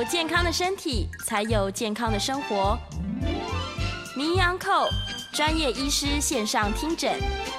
有健康的身体，才有健康的生活。名医 Uncle 专业医师线上听诊，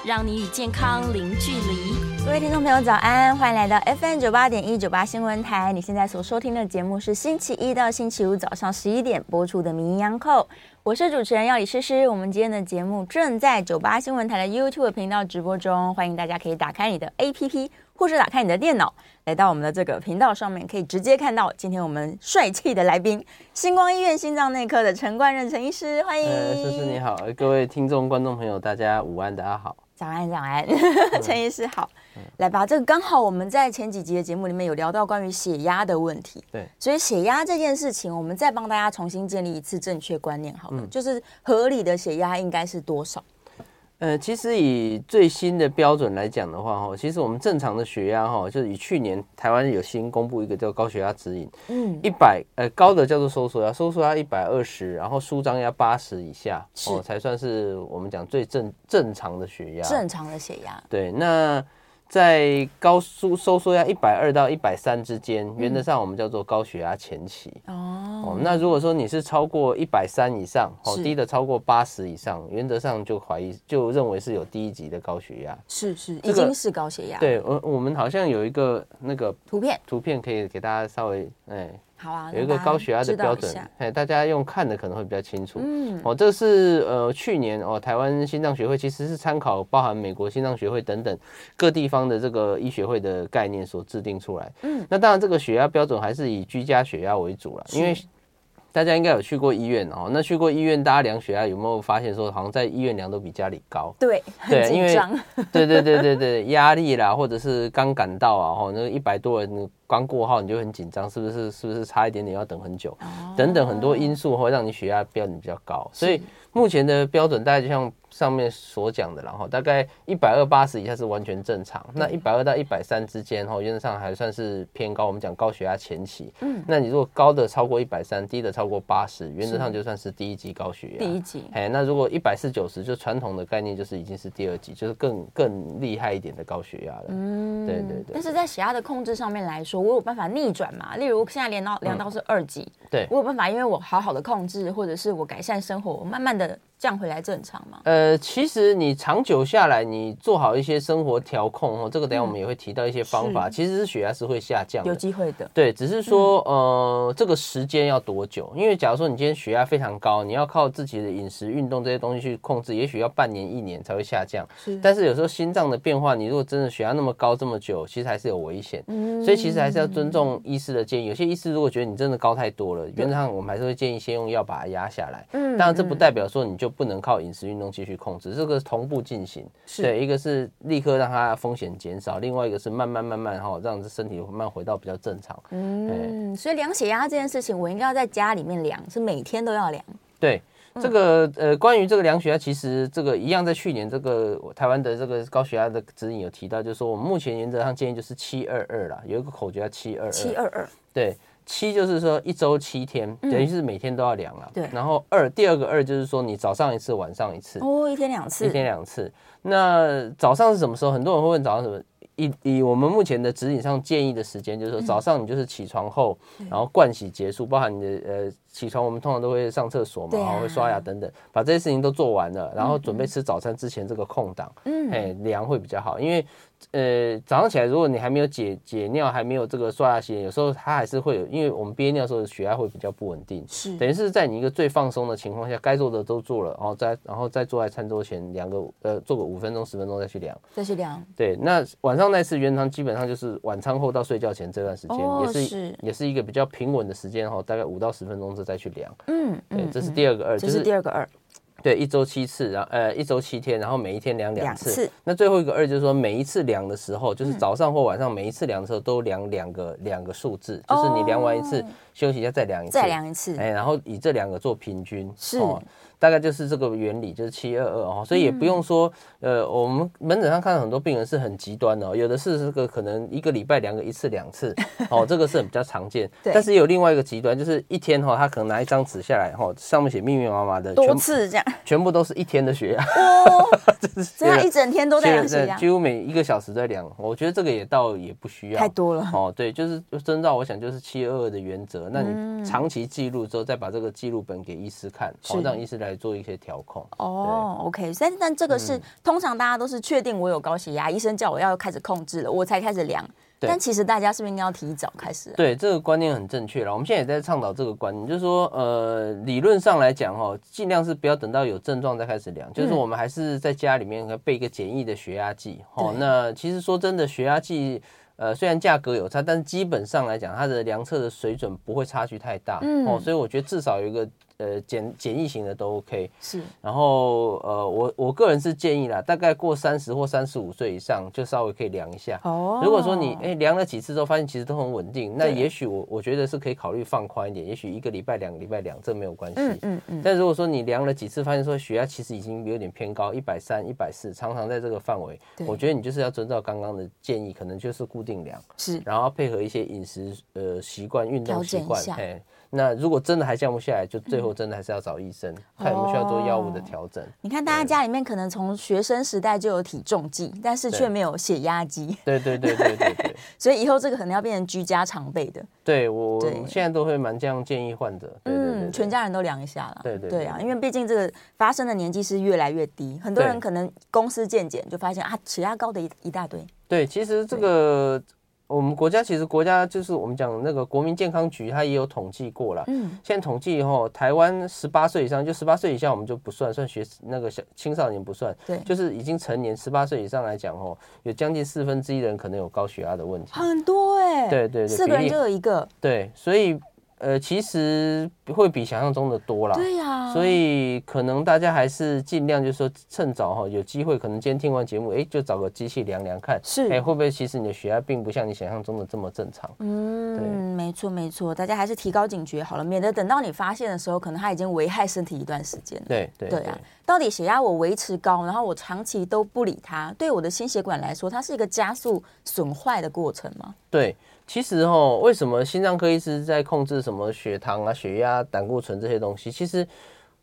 让你与健康零距离。各位听众朋友，早安，欢迎来到 FM 九八点一九八新闻台。你现在所收听的节目是星期一到星期五早上十一点播出的名医 Uncle，我是主持人药理诗诗。我们今天的节目正在九八新闻台的 YouTube 频道直播中，欢迎大家可以打开你的 APP。或是打开你的电脑，来到我们的这个频道上面，可以直接看到今天我们帅气的来宾——星光医院心脏内科的陈冠任陈医师，欢迎。呃，诗诗你好，各位听众观众朋友，大家午安，大家好。早安，早安，陈医师好。嗯、来吧，这个刚好我们在前几集的节目里面有聊到关于血压的问题，对，所以血压这件事情，我们再帮大家重新建立一次正确观念，好了，嗯、就是合理的血压应该是多少？呃，其实以最新的标准来讲的话，哈，其实我们正常的血压，哈，就是以去年台湾有新公布一个叫高血压指引，嗯，一百，呃，高的叫做收缩压，收缩压一百二十，然后舒张压八十以下，哦，才算是我们讲最正正常的血压，正常的血压，对，那。在高收收缩压一百二到一百三之间，原则上我们叫做高血压前期。哦，哦，那如果说你是超过一百三以上，哦，低的超过八十以上，原则上就怀疑就认为是有第一级的高血压。是是，已经是高血压。对，我我们好像有一个那个图片，图片可以给大家稍微哎。好啊，有一个高血压的标准，哎，大家用看的可能会比较清楚。嗯，哦，这是呃去年哦台湾心脏学会其实是参考包含美国心脏学会等等各地方的这个医学会的概念所制定出来。嗯，那当然这个血压标准还是以居家血压为主了，因为。大家应该有去过医院哦，那去过医院，大家量血压有没有发现说，好像在医院量都比家里高？对，对，因为 对对对对对，压力啦，或者是刚赶到啊，哈，那一百多人刚过号，你就很紧张，是不是？是不是差一点点要等很久？哦、等等很多因素会让你血压标准比较高，所以目前的标准大概就像。上面所讲的，然后大概一百二八十以下是完全正常，那一百二到一百三之间，哈，原则上还算是偏高。我们讲高血压前期，嗯，那你如果高的超过一百三，低的超过八十，原则上就算是第一级高血压。第一级，哎，那如果一百四九十，就传统的概念就是已经是第二级，就是更更厉害一点的高血压了。嗯，对对对。但是在血压的控制上面来说，我有办法逆转嘛？例如现在量到量到是二级，嗯，对，我有办法，因为我好好的控制，或者是我改善生活，我慢慢的。降回来正常吗？呃，其实你长久下来，你做好一些生活调控哦，这个等下我们也会提到一些方法。嗯、其实是血压是会下降的，有机会的。对，只是说呃，这个时间要多久？因为假如说你今天血压非常高，你要靠自己的饮食、运动这些东西去控制，也许要半年、一年才会下降。是。但是有时候心脏的变化，你如果真的血压那么高这么久，其实还是有危险。嗯。所以其实还是要尊重医师的建议。有些医师如果觉得你真的高太多了，原则上我们还是会建议先用药把它压下来。嗯。当然这不代表说你就不能靠饮食。运动继续控制，这个同步进行，是对，一个是立刻让它风险减少，另外一个是慢慢慢慢哈，让这身体慢慢回到比较正常。嗯，所以量血压这件事情，我应该要在家里面量，是每天都要量。对，这个呃，关于这个量血压，其实这个一样，在去年这个台湾的这个高血压的指引有提到，就是说我们目前原则上建议就是七二二啦，有一个口诀叫七二二。七二二，对。七就是说一周七天，等于是每天都要量了。对。然后二，第二个二就是说你早上一次，晚上一次。哦，一天两次。一天两次。那早上是什么时候？很多人会问早上什么？以以我们目前的指引上建议的时间，就是说早上你就是起床后，然后盥洗结束，包含你的呃起床，我们通常都会上厕所嘛，然后会刷牙等等，把这些事情都做完了，然后准备吃早餐之前这个空档，嗯，哎，量会比较好，因为。呃，早上起来，如果你还没有解解尿，还没有这个刷牙洗脸，有时候它还是会有，因为我们憋尿的时候血压会比较不稳定，是等于是在你一个最放松的情况下，该做的都做了，然后再然后再坐在餐桌前量个呃做个五分钟十分钟再去量，再去量。对，那晚上那次原汤基本上就是晚餐后到睡觉前这段时间，哦、也是，是也是一个比较平稳的时间哈，大概五到十分钟之后再去量。嗯，对，这是第二个二，这是第二个二。对，一周七次，然后呃一周七天，然后每一天量两次。两次。那最后一个二就是说，每一次量的时候，就是早上或晚上，每一次量的时候都量两个两个数字，就是你量完一次，休息一下再量一次，再量一次。哎，然后以这两个做平均。是。大概就是这个原理，就是七二二哦，所以也不用说，呃，我们门诊上看到很多病人是很极端的，有的是这个可能一个礼拜量个一次两次，哦，这个是很比较常见。但是有另外一个极端，就是一天哈，他可能拿一张纸下来哈，上面写密密麻麻的多次这样，全部都是一天的血压，哦，这样一整天都在量血压，几乎每一个小时在量。我觉得这个也倒也不需要太多了哦，对，就是遵照我想就是七二二的原则，那你长期记录之后再把这个记录本给医师看，好让医师来做一些调控。哦、oh，OK，但但这个是、嗯、通常大家都是确定我有高血压，医生叫我要开始控制了，我才开始量。但其实大家是不是应该要提早开始？对，这个观念很正确了。我们现在也在倡导这个观念，就是说，呃，理论上来讲，哈，尽量是不要等到有症状再开始量，嗯、就是我们还是在家里面备一个简易的血压计。哦，那其实说真的，血压计。呃，虽然价格有差，但是基本上来讲，它的量测的水准不会差距太大，嗯，哦，所以我觉得至少有一个呃简简易型的都 OK。是，然后呃，我我个人是建议啦，大概过三十或三十五岁以上，就稍微可以量一下。哦，如果说你哎量了几次之后发现其实都很稳定，那也许我我觉得是可以考虑放宽一点，也许一个礼拜、两个礼拜量，这没有关系。嗯嗯嗯。但如果说你量了几次，发现说血压其实已经有点偏高，一百三、一百四，常常在这个范围，我觉得你就是要遵照刚刚的建议，可能就是固定量。是。然后配合一些饮食呃习惯、运动习惯，哎，那如果真的还降不下来，就最后真的还是要找医生，嗯、看有没有需要做药物的调整。你看，大家家里面可能从学生时代就有体重计，但是却没有血压机。对对对对对对。所以以后这个可能要变成居家常备的。对，我现在都会蛮这样建议患者。嗯，全家人都量一下了。对对对，对啊，因为毕竟这个发生的年纪是越来越低，很多人可能公司健检就发现啊，血压高的一一大堆。对，其实这个。我们国家其实国家就是我们讲那个国民健康局，它也有统计过了。嗯，现在统计以后，台湾十八岁以上，就十八岁以下我们就不算，算学那个小青少年不算。对，就是已经成年十八岁以上来讲，哦，有将近四分之一的人可能有高血压的问题。很多哎、欸。对对对，四个人就有一个。对，所以。呃，其实会比想象中的多啦。对呀、啊，所以可能大家还是尽量就是说趁早哈，有机会可能今天听完节目，哎，就找个机器量量看，是，哎，会不会其实你的血压并不像你想象中的这么正常？嗯，对，没错没错，大家还是提高警觉好了，免得等到你发现的时候，可能它已经危害身体一段时间了。对对对啊，到底血压我维持高，然后我长期都不理它，对我的心血管来说，它是一个加速损坏的过程吗？对。其实哦，为什么心脏科医师在控制什么血糖啊、血压、胆固醇这些东西？其实，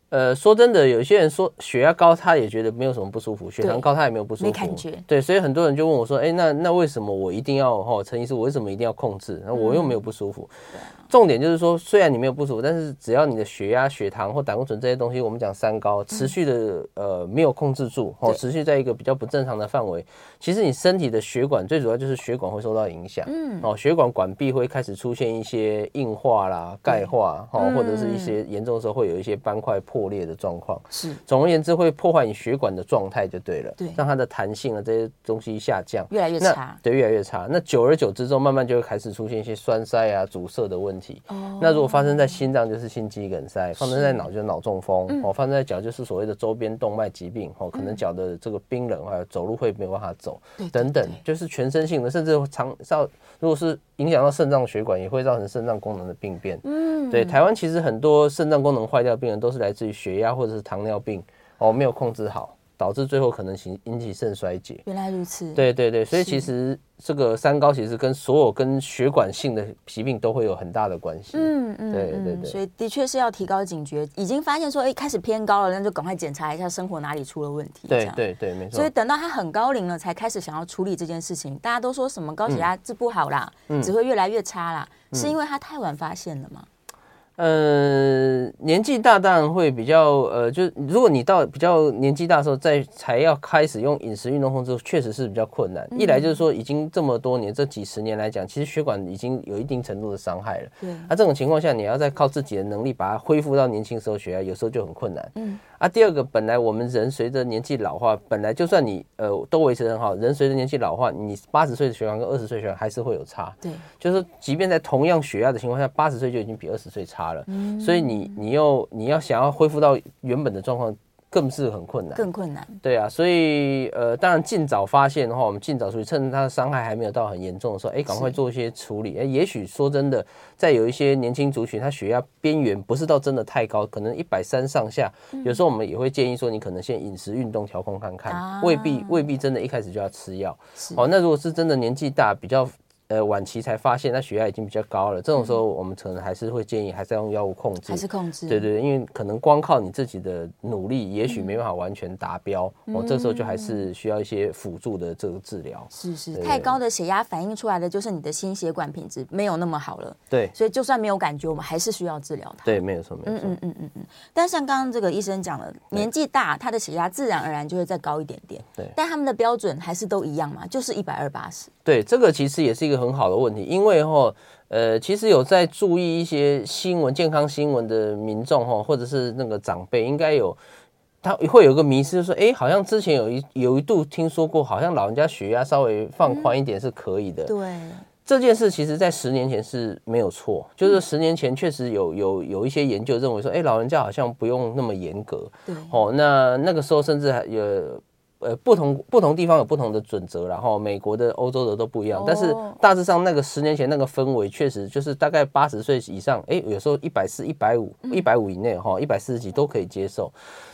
呃，说真的，有些人说血压高，他也觉得没有什么不舒服；血糖高，他也没有不舒服，没感觉。对，所以很多人就问我说：“哎，那那为什么我一定要哈？陈医师，我为什么一定要控制？那我又没有不舒服。嗯”重点就是说，虽然你没有不舒服，但是只要你的血压、血糖或胆固醇这些东西，我们讲三高，持续的呃没有控制住，哦，持续在一个比较不正常的范围，其实你身体的血管最主要就是血管会受到影响，嗯，哦，血管管壁会开始出现一些硬化啦、钙化，哦，或者是一些严重的时候会有一些斑块破裂的状况，是，总而言之会破坏你血管的状态就对了，对，让它的弹性啊这些东西下降，越来越差，对，越来越差。那久而久之之后，慢慢就会开始出现一些栓塞啊、阻塞的问题。哦，那如果发生在心脏，就是心肌梗塞；发生在脑，就是脑中风；哦，发生在脚，就是所谓的周边动脉疾病。哦，可能脚的这个冰冷，还有走路会没有办法走，等等，就是全身性的，甚至长到如果是影响到肾脏血管，也会造成肾脏功能的病变。嗯，对，台湾其实很多肾脏功能坏掉的病人，都是来自于血压或者是糖尿病，哦，没有控制好。导致最后可能引引起肾衰竭。原来如此。对对对，所以其实这个三高其实跟所有跟血管性的疾病都会有很大的关系。嗯嗯，对对对。所以的确是要提高警觉，已经发现说，哎，开始偏高了，那就赶快检查一下生活哪里出了问题。对对对，没错。所以等到他很高龄了，才开始想要处理这件事情。大家都说什么高血压治不好啦，只会越来越差啦，是因为他太晚发现了吗？呃，年纪大当然会比较呃，就如果你到比较年纪大的时候再才要开始用饮食运动控制，确实是比较困难。一来就是说，已经这么多年这几十年来讲，其实血管已经有一定程度的伤害了。对。那这种情况下，你要再靠自己的能力把它恢复到年轻时候血压，有时候就很困难。嗯。啊，第二个，本来我们人随着年纪老化，本来就算你呃都维持得很好，人随着年纪老化，你八十岁的血管跟二十岁血管还是会有差。对。就是，即便在同样血压的情况下，八十岁就已经比二十岁差了。嗯。所以你你又你要想要恢复到原本的状况，更是很困难，更困难。对啊，所以呃，当然尽早发现的话，我们尽早处理，趁它的伤害还没有到很严重的时候，哎，赶快做一些处理。哎，也许说真的，在有一些年轻族群，他血压边缘不是到真的太高，可能一百三上下，嗯，有时候我们也会建议说，你可能先饮食运动调控看看，啊，未必未必真的一开始就要吃药。好，哦，那如果是真的年纪大，比较。呃，晚期才发现，那血压已经比较高了。这种时候，我们可能还是会建议，还是要用药物控制，还是控制。对对对，因为可能光靠你自己的努力，也许没办法完全达标。嗯、哦，这时候就还是需要一些辅助的这个治疗。是是，太高的血压反映出来的就是你的心血管品质没有那么好了。对，所以就算没有感觉，我们还是需要治疗它。对，没有错，没有错。嗯嗯嗯嗯。但像刚刚这个医生讲了，年纪大，他的血压自然而然就会再高一点点。对，但他们的标准还是都一样嘛，就是一百二八十。对，这个其实也是一个很好的问题，因为哈，呃，其实有在注意一些新闻、健康新闻的民众哈，或者是那个长辈，应该有他会有个迷失，说，哎，好像之前有一有一度听说过，好像老人家血压稍微放宽一点是可以的。嗯、对，这件事其实在十年前是没有错，就是十年前确实有有有一些研究认为说，哎，老人家好像不用那么严格。对，哦，那那个时候甚至还有。呃，不同不同地方有不同的准则，然后美国的、欧洲的都不一样。但是大致上，那个十年前那个氛围确实就是大概八十岁以上，哎，有时候一百四、一百五、一百五以内哈，一百四十几都可以接受。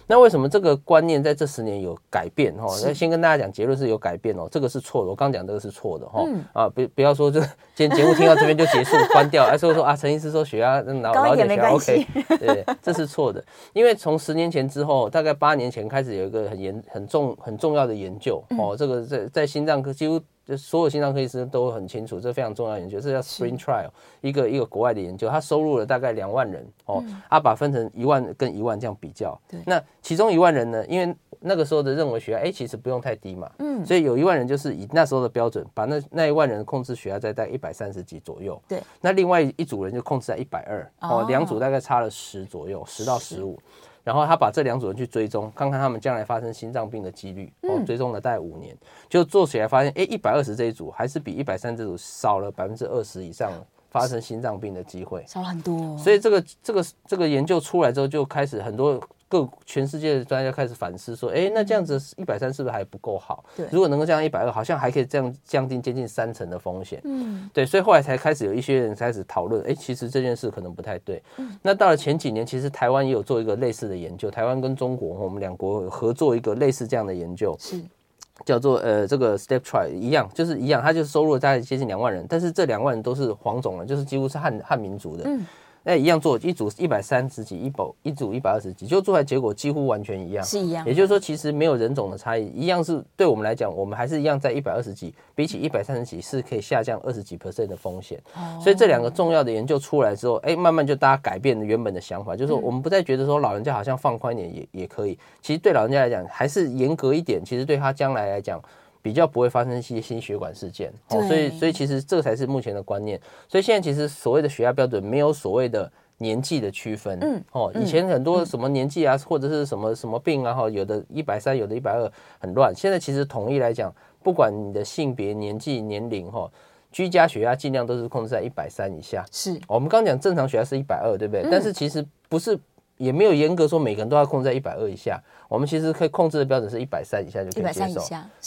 那为什么这个观念在这十年有改变哈？那先跟大家讲结论是有改变哦，这个是错的。我刚讲这个是错的哈。啊，不不要说这今天节目听到这边就结束关掉，哎，所以说啊，陈医师说血压老老一点血压 OK，对，这是错的。因为从十年前之后，大概八年前开始有一个很严很重很重要的研究哦，这个在在心脏科几乎。就所有心脏科医生都很清楚，这非常重要的研究，这叫 Spring Trial，一个一个国外的研究，他收录了大概两万人哦，他把分成一万跟一万这样比较。对，那其中一万人呢，因为那个时候的认为血压哎其实不用太低嘛，嗯，所以有一万人就是以那时候的标准，把那那一万人控制血压在在一百三十几左右。对，那另外一组人就控制在一百二，哦，两组大概差了十左右，十到十五。然后他把这两组人去追踪，看看他们将来发生心脏病的几率。哦，追踪了大概五年，就做起来发现，哎，一百二十这一组还是比一百三这组少了百分之二十以上发生心脏病的机会，少很多。所以这个这个这个研究出来之后，就开始很多。各全世界的专家开始反思说，哎，那这样子一百三是不是还不够好？对，如果能够降到一百二，好像还可以这样降低接近三成的风险。嗯，对，所以后来才开始有一些人开始讨论，哎，其实这件事可能不太对。嗯，那到了前几年，其实台湾也有做一个类似的研究，台湾跟中国我们两国合作一个类似这样的研究，是叫做呃这个 STEP trial 一样，就是一样，它就是收录了大概接近两万人，但是这两万人都是黄种人，就是几乎是汉汉民族的。嗯。那一样做一组一百三十几，一保一组一百二十几，就做出来结果几乎完全一样，是一样。也就是说，其实没有人种的差异，一样是对我们来讲，我们还是一样在一百二十几，比起一百三十几是可以下降二十几 percent 的风险。所以这两个重要的研究出来之后，哎，慢慢就大家改变了原本的想法，就是说我们不再觉得说老人家好像放宽一点也也可以，其实对老人家来讲还是严格一点，其实对他将来来讲。比较不会发生一些心血管事件，哦，所以所以其实这才是目前的观念。所以现在其实所谓的血压标准没有所谓的年纪的区分，嗯，哦，以前很多什么年纪啊，或者是什么什么病啊，哈，有的一百三，有的一百二，很乱。现在其实统一来讲，不管你的性别、年纪、年龄，哈，居家血压尽量都是控制在一百三以下。是，我们刚讲正常血压是一百二，对不对？但是其实不是。也没有严格说每个人都要控制在一百二以下，我们其实可以控制的标准是一百三以下就可以接受。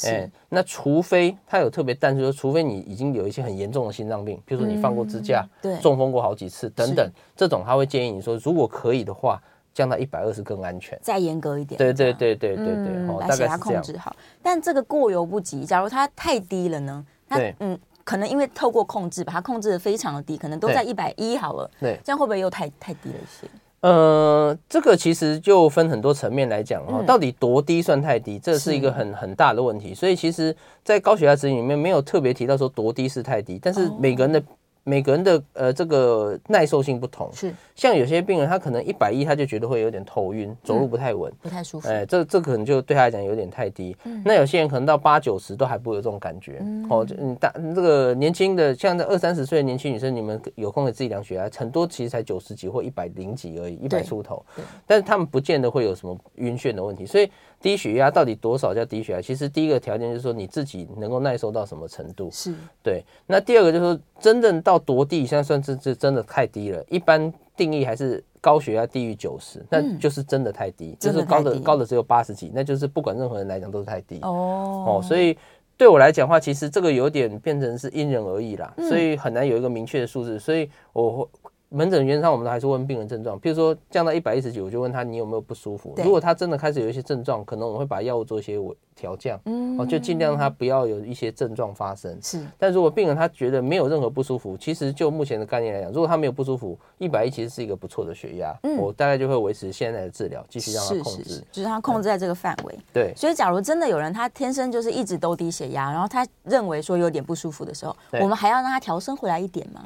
哎、欸，那除非他有特别，但是说除非你已经有一些很严重的心脏病，比如说你放过支架、嗯、对，中风过好几次等等，这种他会建议你说，如果可以的话，降到一百二是更安全，再严格一点。对对对对对对，嗯哦、大概是控制好。但这个过犹不及，假如它太低了呢？对，嗯，可能因为透过控制把它控制的非常的低，可能都在一百一好了。对，这样会不会又太太低了一些？呃，这个其实就分很多层面来讲哈，到底多低算太低，这是一个很很大的问题。所以其实，在高血压指引里面没有特别提到说多低是太低，但是每个人的。每个人的呃这个耐受性不同，是像有些病人他可能一百一他就觉得会有点头晕，走路不太稳，不太舒服。哎，这这可能就对他来讲有点太低。那有些人可能到八九十都还不会有这种感觉。哦，就你大这个年轻的，像这二三十岁的年轻女生，你们有空给自己量血压，很多其实才九十几或一百零几而已，一百出头。但是他们不见得会有什么晕眩的问题。所以低血压到底多少叫低血压？其实第一个条件就是说你自己能够耐受到什么程度。是对。那第二个就是说，真正到多低，现在算是是真的太低了。一般定义还是高血压低于九十，那就是真的太低，就是高的高的只有八十几，那就是不管任何人来讲都是太低。哦哦，所以对我来讲的话，其实这个有点变成是因人而异啦，所以很难有一个明确的数字，所以我会。门诊原则上，我们还是问病人症状，譬如说降到一百一十几，我就问他你有没有不舒服。如果他真的开始有一些症状，可能我们会把药物做一些调降，嗯，哦，就尽量他不要有一些症状发生。是，但如果病人他觉得没有任何不舒服，其实就目前的概念来讲，如果他没有不舒服，一百一其实是一个不错的血压，嗯，我大概就会维持现在的治疗，继续让他控制，是是是，就是他控制在这个范围。对，所以假如真的有人他天生就是一直都低血压，然后他认为说有点不舒服的时候，我们还要让他调升回来一点吗？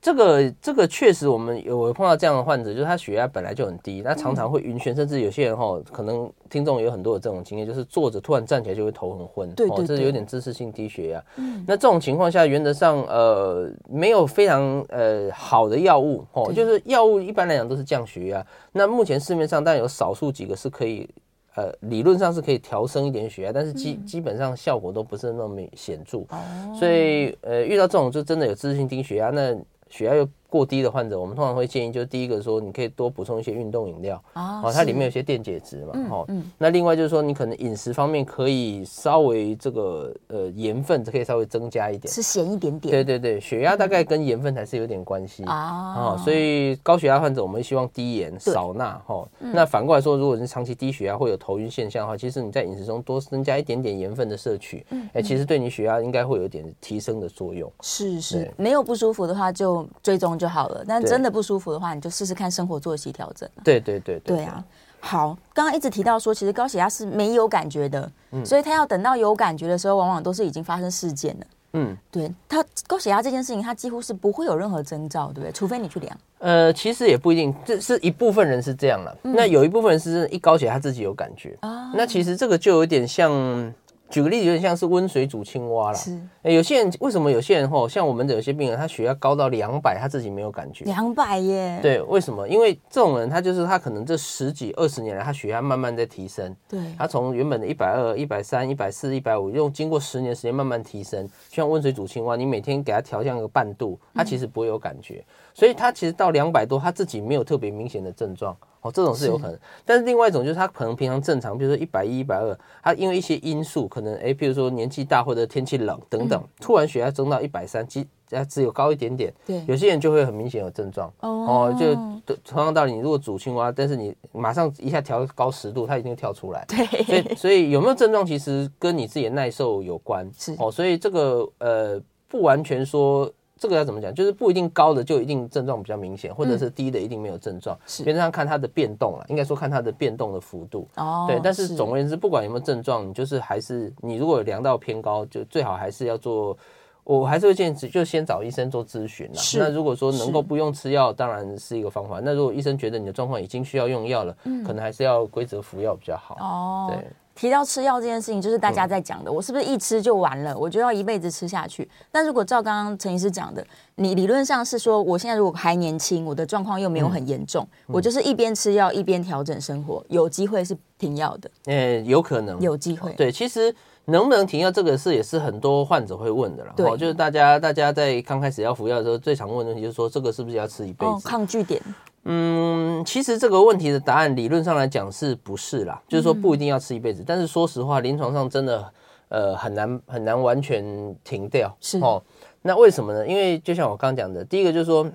这个这个确实，我们有碰到这样的患者，就是他血压本来就很低，那常常会晕眩，甚至有些人哈，可能听众有很多的这种经验，就是坐着突然站起来就会头很昏，对，这是有点姿势性低血压。嗯，那这种情况下，原则上呃没有非常呃好的药物哦，就是药物一般来讲都是降血压。那目前市面上当然有少数几个是可以呃理论上是可以调升一点血压，但是基基本上效果都不是那么显著。哦，所以呃遇到这种就真的有姿势性低血压那。血压又过低的患者，我们通常会建议，就是第一个说，你可以多补充一些运动饮料哦，它里面有些电解质嘛，哦、那另外就是说，你可能饮食方面可以稍微这个呃盐分可以稍微增加一点，吃咸一点点。对对对，血压大概跟盐分还是有点关系啊、嗯哦，所以高血压患者我们希望低盐少钠哈、哦嗯。那反过来说，如果是长期低血压会有头晕现象的话，其实你在饮食中多增加一点点盐分的摄取，哎、嗯，其实对你血压应该会有点提升的作用。是是，没有不舒服的话就追踪就好了，但真的不舒服的话，你就试试看生活作息调整。对对对对，对啊。好，刚刚一直提到说，其实高血压是没有感觉的，嗯，所以他要等到有感觉的时候，往往都是已经发生事件了。嗯，对，他高血压这件事情，他几乎是不会有任何征兆，对不对？除非你去量。呃，其实也不一定，这是一部分人是这样了，嗯。那有一部分人是一高血压他自己有感觉啊。那其实这个就有点像。举个例子，有点像是温水煮青蛙啦。是，有些人为什么有些人吼，像我们的有些病人，他血压高到两百，他自己没有感觉。两百耶？对，为什么？因为这种人，他就是他可能这十几二十年来，他血压慢慢在提升。对，他从原本的一百二、一百三、一百四、一百五，用经过十年时间慢慢提升，像温水煮青蛙，你每天给他调降个半度，他其实不会有感觉。嗯、所以他其实到两百多，他自己没有特别明显的症状。哦，这种是有可能，是，但是另外一种就是他可能平常正常，比如说一百一、一百二，他因为一些因素，可能哎，比如说年纪大或者天气冷等等，嗯、突然血压增到一百三，只只有高一点点。对，有些人就会很明显有症状。哦，就同样道理，你如果煮青蛙，但是你马上一下调高十度，它一定跳出来。对，所以所以有没有症状，其实跟你自己的耐受有关。是哦，所以这个呃，不完全说。这个要怎么讲？就是不一定高的就一定症状比较明显，或者是低的一定没有症状。是，原则上看它的变动了，应该说看它的变动的幅度。哦，对。但是总而言之，不管有没有症状，你就是还是你如果有量到偏高，就最好还是要做。我还是会建议，就先找医生做咨询。那如果说能够不用吃药，当然是一个方法。那如果医生觉得你的状况已经需要用药了，嗯，可能还是要规则服药比较好。哦，对。提到吃药这件事情，就是大家在讲的，我是不是一吃就完了？我就要一辈子吃下去？但如果照刚刚陈医师讲的，你理论上是说，我现在如果还年轻，我的状况又没有很严重，我就是一边吃药一边调整生活，有机会是停药的。呃，有可能，有机会。对，其实能不能停药这个事也是很多患者会问的了。对，就是大家大家在刚开始要服药的时候，最常问的问题就是说，这个是不是要吃一辈子？抗拒点。嗯，其实这个问题的答案理论上来讲是不是啦？就是说不一定要吃一辈子，嗯，但是说实话，临床上真的呃很难很难完全停掉。是哦，那为什么呢？因为就像我刚刚讲的，第一个就是说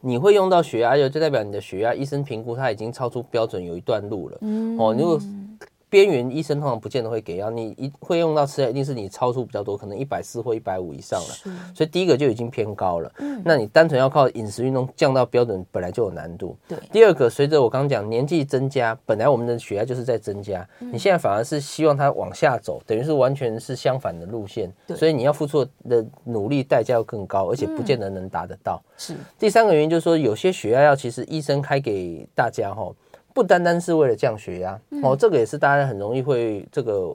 你会用到血压药，就代表你的血压医生评估它已经超出标准有一段路了。嗯，哦，如果边缘医生通常不见得会给药，你一会用到吃药，一定是你超出比较多，可能一百四或一百五以上了。所以第一个就已经偏高了。嗯，那你单纯要靠饮食运动降到标准，本来就有难度。对。第二个，随着我刚刚讲年纪增加，本来我们的血压就是在增加，嗯，你现在反而是希望它往下走，等于是完全是相反的路线。对。所以你要付出的努力代价要更高，而且不见得能达得到。是。第三个原因就是说，有些血压药其实医生开给大家哈。不单单是为了降血压哦，这个也是大家很容易会这个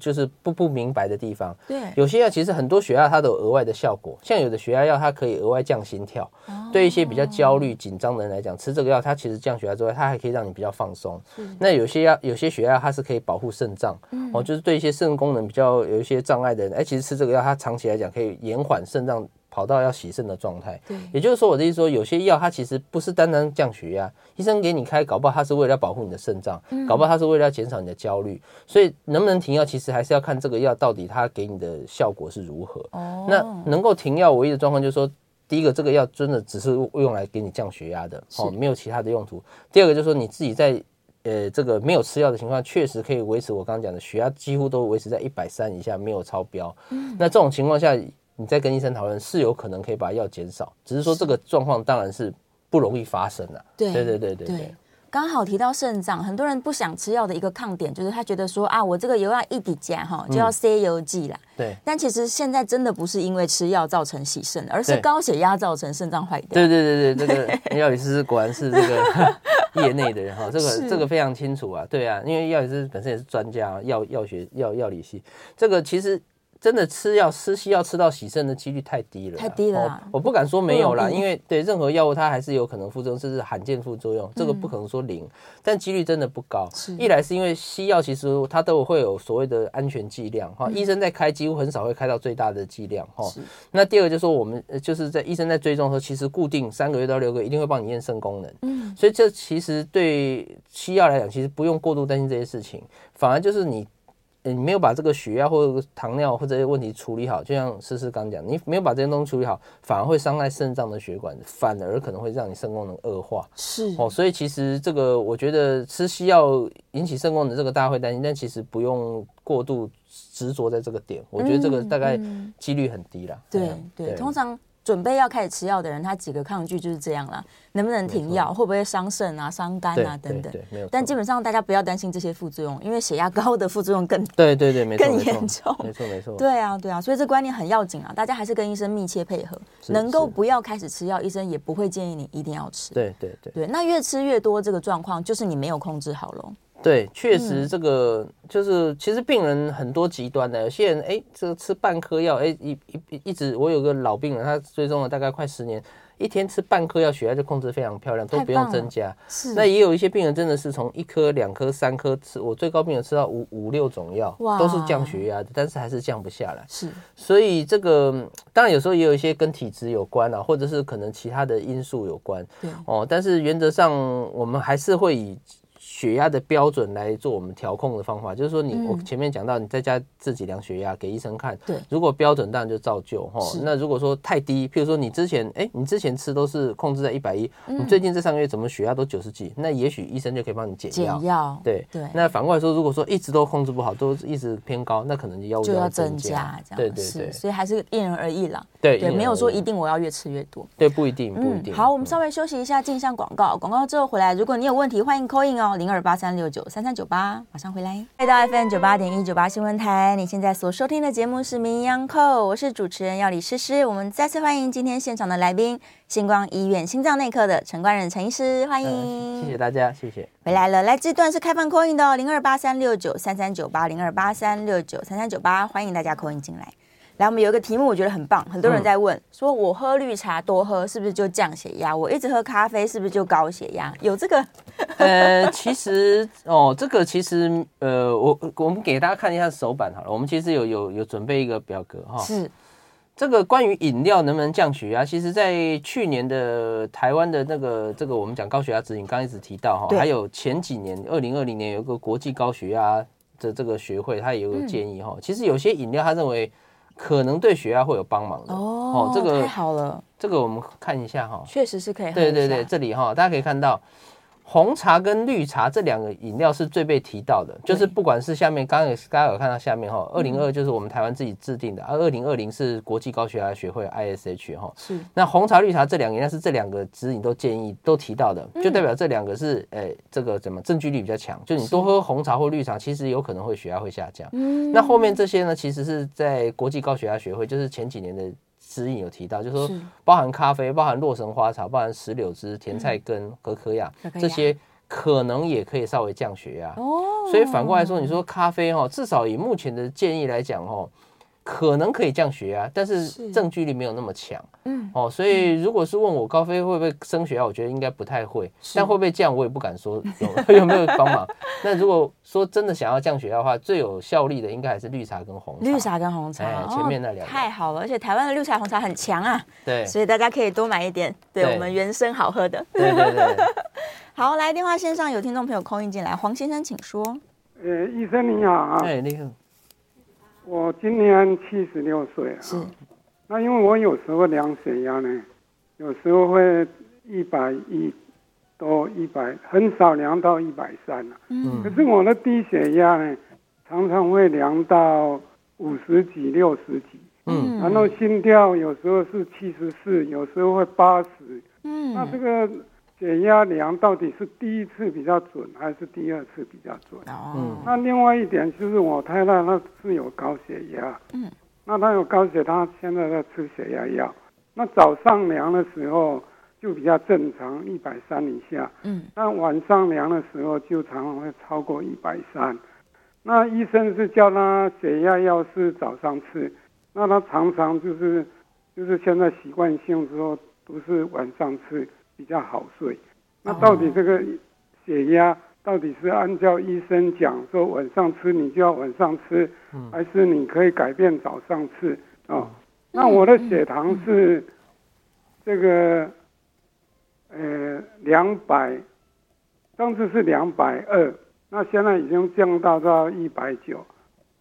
就是不不明白的地方。对，有些药其实很多血压它都有额外的效果，像有的血压药它可以额外降心跳。哦、对一些比较焦虑紧张的人来讲，吃这个药它其实降血压之外，它还可以让你比较放松。那有些药有些血压它是可以保护肾脏，嗯、哦，就是对一些肾功能比较有一些障碍的人，哎，其实吃这个药它长期来讲可以延缓肾脏。跑到要洗肾的状态，对，也就是说，我的意思说，有些药它其实不是单单降血压，医生给你开，搞不好它是为了要保护你的肾脏，嗯、搞不好它是为了要减少你的焦虑，所以能不能停药，其实还是要看这个药到底它给你的效果是如何。哦，那能够停药唯一的状况就是说，第一个，这个药真的只是用来给你降血压的，哦，没有其他的用途。第二个就是说，你自己在呃这个没有吃药的情况，确实可以维持我刚刚讲的血压几乎都维持在一百三以下，没有超标。嗯，那这种情况下。你再跟医生讨论，是有可能可以把药减少，只是说这个状况当然是不容易发生的。对对对对对对。刚好提到肾脏，很多人不想吃药的一个抗点，就是他觉得说啊，我这个油要一滴加哈，就要塞油剂啦。对。但其实现在真的不是因为吃药造成洗肾，而是高血压造成肾脏坏掉。对对对对，这个药理师果然是这个 业内的人哈，这个这个非常清楚啊。对啊，因为药理师本身也是专家，药药学药药理系，这个其实。真的吃药吃西药吃到洗肾的几率太低了，太低了。我不敢说没有啦，因为对任何药物它还是有可能副作用，甚至罕见副作用，这个不可能说零，嗯、但几率真的不高。一来是因为西药其实它都会有所谓的安全剂量哈，嗯、医生在开几乎很少会开到最大的剂量哈。是那第二个就是说我们就是在医生在追踪的时候，其实固定三个月到六个月一定会帮你验肾功能。嗯，所以这其实对西药来讲，其实不用过度担心这些事情，反而就是你。你没有把这个血压或者糖尿或者这些问题处理好，就像诗诗刚讲，你没有把这些东西处理好，反而会伤害肾脏的血管，反而可能会让你肾功能恶化。是哦，所以其实这个我觉得吃西药引起肾功能这个大家会担心，但其实不用过度执着在这个点，我觉得这个大概几率很低啦。对对，通常。准备要开始吃药的人，他几个抗拒就是这样啦。能不能停药？会不会伤肾啊、伤肝啊等等？但基本上大家不要担心这些副作用，因为血压高的副作用更对对对，更严重。没错没错。对啊对啊，所以这观念很要紧啊！大家还是跟医生密切配合，能够不要开始吃药，医生也不会建议你一定要吃。对对对对，那越吃越多这个状况，就是你没有控制好喽。对，确实这个就是，其实病人很多极端的，有些人哎，这个吃半颗药，哎，一一一直，我有个老病人，他追踪了大概快十年，一天吃半颗药，血压就控制非常漂亮，都不用增加。是，那也有一些病人真的是从一颗、两颗、三颗吃，我最高病人吃到五五六种药，哇都是降血压的，但是还是降不下来。是，所以这个当然有时候也有一些跟体质有关啊，或者是可能其他的因素有关。对，哦，但是原则上我们还是会以。血压的标准来做我们调控的方法，就是说你我前面讲到，你在家自己量血压给医生看，对，如果标准当然就照旧哈。那如果说太低，譬如说你之前哎，你之前吃都是控制在一百一，你最近这三个月怎么血压都九十几，那也许医生就可以帮你减药。减药，对对。那反过来说，如果说一直都控制不好，都一直偏高，那可能药物就要增加，这样对对对。所以还是因人而异啦。对对，没有说一定我要越吃越多。对，不一定不一定。好，我们稍微休息一下，进项广告，广告之后回来，如果你有问题，欢迎 call in 哦，零二八三六九。三三九八，马上回来。来到 FM 九八点一九八新闻台，你现在所收听的节目是《名医央叩》，我是主持人药理诗诗。我们再次欢迎今天现场的来宾，星光医院心脏内科的陈冠仁陈医师，欢迎、嗯。谢谢大家，谢谢。回来了，来这段是开放 call in 的哦，零二八三六九三三九八，零二八三六九三三九八，欢迎大家 call in 进来。来，我们有一个题目，我觉得很棒，很多人在问，嗯、说我喝绿茶多喝是不是就降血压？我一直喝咖啡是不是就高血压？有这个？呃，其实哦，这个其实呃，我我们给大家看一下手板好了。我们其实有有有准备一个表格哈。是。这个关于饮料能不能降血压，其实在去年的台湾的那个这个我们讲高血压指引，刚一直提到哈，对还有前几年二零二零年有个国际高血压的这个学会，他也有个建议哈。嗯、其实有些饮料他认为。可能对血压会有帮忙的哦，这个太好了，这个我们看一下哈，确实是可以。对对对，这里哈，大家可以看到。红茶跟绿茶这两个饮料是最被提到的，就是不管是下面刚刚有大家有看到下面哈，二零二就是我们台湾自己制定的，而二零二零是国际高血压学会 ISH 哈。是。那红茶、绿茶这两个应该是这两个指引都建议都提到的，就代表这两个是诶这个怎么证据力比较强，就你多喝红茶或绿茶，其实有可能会血压会下降。嗯。那后面这些呢，其实是在国际高血压学会，就是前几年的。指引有提到，就是说包含咖啡、包含洛神花茶、包含石榴汁、甜菜根、可可亚这些可能也可以稍微降血压。哦，所以反过来说，你说咖啡哈，至少以目前的建议来讲哈。可能可以降血压，但是证据力没有那么强。嗯，哦，所以如果是问我高飞会不会升血压，我觉得应该不太会。但会不会降，我也不敢说 有 有没有帮忙。那如果说真的想要降血压的话，最有效力的应该还是绿茶跟红茶。绿茶跟红茶，哎、前面那两太好了，而且台湾的绿茶红茶很强啊。对，所以大家可以多买一点，对，对我们原生好喝的。对对对。好，来电话线上有听众朋友 call in 进来，黄先生请说。呃，医生你好啊。哎，你好。我今年七十六岁啊，是。那因为我有时候量血压呢，有时候会一百一多一百，很少量到一百三了。嗯。可是我的低血压呢，常常会量到五十几、六十几。嗯。然后心跳有时候是七十四，有时候会八十。嗯。那这个。血压量到底是第一次比较准，还是第二次比较准？哦，那另外一点就是我太太她是有高血压，嗯，那她有高血她，现在在吃血压药。那早上量的时候就比较正常，一百三以下，嗯，那晚上量的时候就常常会超过一百三。那医生是叫她血压药是早上吃，那她常常就是就是现在习惯性之后都是晚上吃。比较好睡，那到底这个血压到底是按照医生讲说晚上吃你就要晚上吃，还是你可以改变早上吃哦？那我的血糖是这个呃两百，上次是两百二，那现在已经降到到一百九。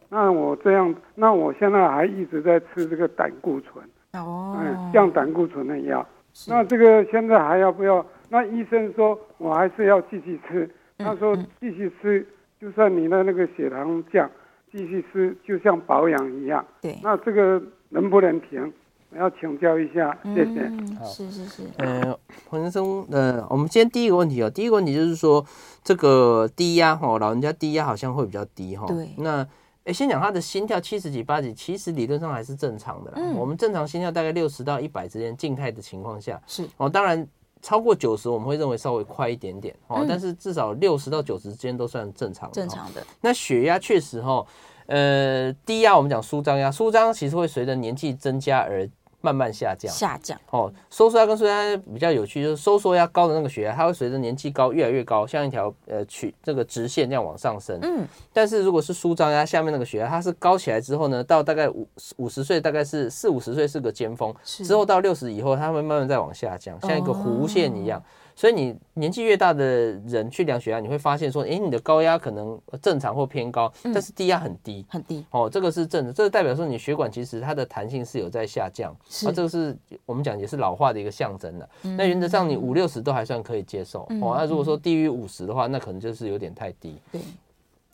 那我这样，那我现在还一直在吃这个胆固醇哦，嗯，降胆固醇的药。那这个现在还要不要？那医生说我还是要继续吃。他说继续吃，就算你的那个血糖降，继续吃就像保养一样。对。那这个能不能停？我要请教一下，谢谢。嗯，是是是。呃，黄先生，呃，我们今天第一个问题哦，第一个问题就是说这个低压哈，老人家低压好像会比较低哈。对。那。哎，先讲他的心跳七十几、八几，其实理论上还是正常的啦。嗯、我们正常心跳大概六十到一百之间，静态的情况下是哦。当然超过九十，我们会认为稍微快一点点哦。嗯、但是至少六十到九十之间都算正常的。正常的。那血压确实哈，呃，低压我们讲舒张压，舒张其实会随着年纪增加而。慢慢下降，下降哦。收缩压跟收缩压比较有趣，就是收缩压高的那个血压，它会随着年纪高越来越高，像一条呃曲这个直线这样往上升。嗯。但是如果是舒张压下面那个血压，它是高起来之后呢，到大概五五十岁，大概是四五十岁是个尖峰，是之后到六十以后，它会慢慢再往下降，像一个弧线一样。哦所以你年纪越大的人去量血压，你会发现说，哎，你的高压可能正常或偏高，但是低压很低，很低。哦，这个是正的，这个代表说你血管其实它的弹性是有在下降，是啊，这个是我们讲也是老化的一个象征了。那原则上你五六十都还算可以接受，哦，那如果说低于五十的话，那可能就是有点太低。对。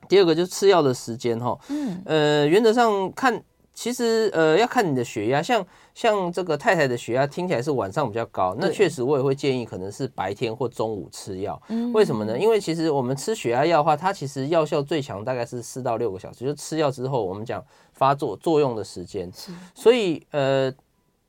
第二个就是吃药的时间哈，嗯，呃，原则上看。其实，呃，要看你的血压，像像这个太太的血压听起来是晚上比较高，那确实我也会建议可能是白天或中午吃药。为什么呢？因为其实我们吃血压药的话，它其实药效最强大概是四到六个小时，就吃药之后我们讲发作作用的时间。所以，呃，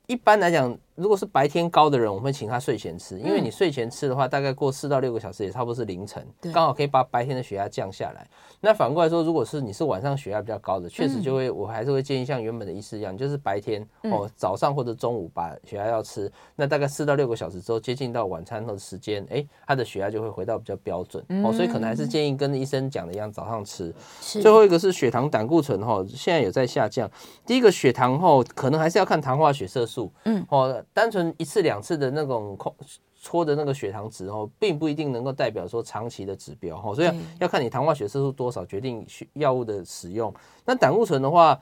一般来讲。如果是白天高的人，我们会请他睡前吃，因为你睡前吃的话，大概过四到六个小时，也差不多是凌晨，刚好可以把白天的血压降下来。那反过来说，如果是你是晚上血压比较高的，确实就会，我还是会建议像原本的医师一样，就是白天哦早上或者中午把血压药吃，那大概四到六个小时之后，接近到晚餐的时间，哎，他的血压就会回到比较标准哦，所以可能还是建议跟医生讲的一样，早上吃。最后一个是血糖胆固醇哈，现在有在下降。第一个血糖后可能还是要看糖化血色素，嗯哦。单纯一次两次的那种控搓的那个血糖值哦，并不一定能够代表说长期的指标哈，所以要看你糖化血色素多少决定药物的使用。那胆固醇的话，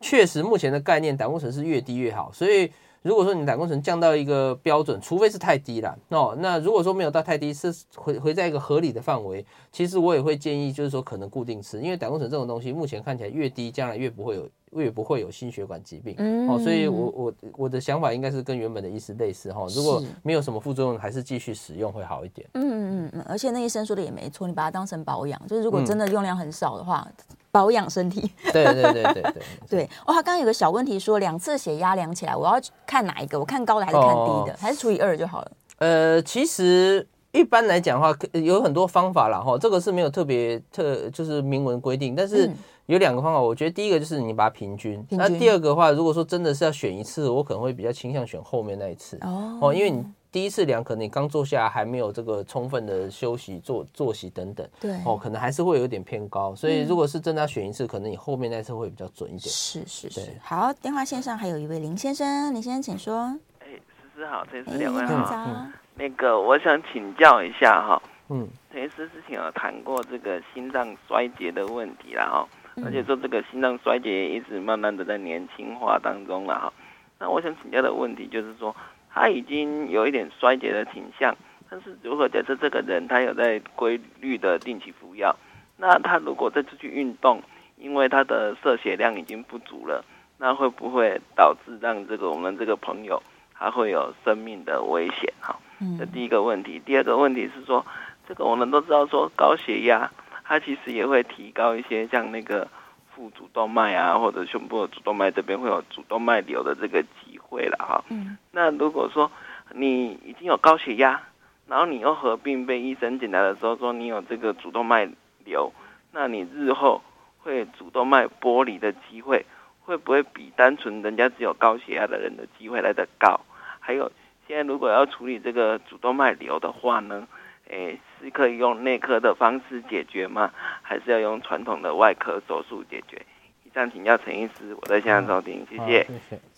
确实目前的概念，胆固醇是越低越好，所以。如果说你胆固醇降到一个标准，除非是太低了哦，那如果说没有到太低，是回回在一个合理的范围，其实我也会建议，就是说可能固定吃，因为胆固醇这种东西，目前看起来越低，将来越不会有越不会有心血管疾病。嗯，哦，所以我我我的想法应该是跟原本的医师类似哈，如果没有什么副作用，还是继续使用会好一点。嗯嗯嗯，而且那医生说的也没错，你把它当成保养，就是如果真的用量很少的话。嗯保养身体，对对对对对对。哦，他 刚刚有个小问题说，两次血压量起来，我要看哪一个？我看高的还是看低的？哦、还是除以二就好了？呃，其实一般来讲的话，有很多方法啦。哈，这个是没有特别特就是明文规定，但是有两个方法。我觉得第一个就是你把它平均，平均，那第二个的话，如果说真的是要选一次，我可能会比较倾向选后面那一次哦，因为你。第一次量，可能你刚坐下来还没有这个充分的休息、坐坐息等等，对哦，可能还是会有点偏高。所以如果是真的要选一次，嗯、可能你后面那次会比较准一点。是是是。好，电话线上还有一位林先生，林先生请说。哎，思思好，陈医师两位好。嗯、那个我想请教一下哈，嗯，陈医师之前有谈过这个心脏衰竭的问题啦哈，而且说这个心脏衰竭也一直慢慢的在年轻化当中了哈。那我想请教的问题就是说。他已经有一点衰竭的倾向，但是如果假设这个人他有在规律的定期服药，那他如果再出去运动，因为他的摄血量已经不足了，那会不会导致让这个我们这个朋友他会有生命的危险？哈，这第一个问题。第二个问题是说，这个我们都知道说高血压，它其实也会提高一些像那个腹主动脉啊，或者胸部的主动脉这边会有主动脉瘤的这个机。会了哈，嗯，那如果说你已经有高血压，然后你又合并被医生检查的时候说你有这个主动脉瘤，那你日后会主动脉剥离的机会会不会比单纯人家只有高血压的人的机会来得高？还有现在如果要处理这个主动脉瘤的话呢，诶，是可以用内科的方式解决吗？还是要用传统的外科手术解决？以上请教陈医师，我在现场收听，谢谢，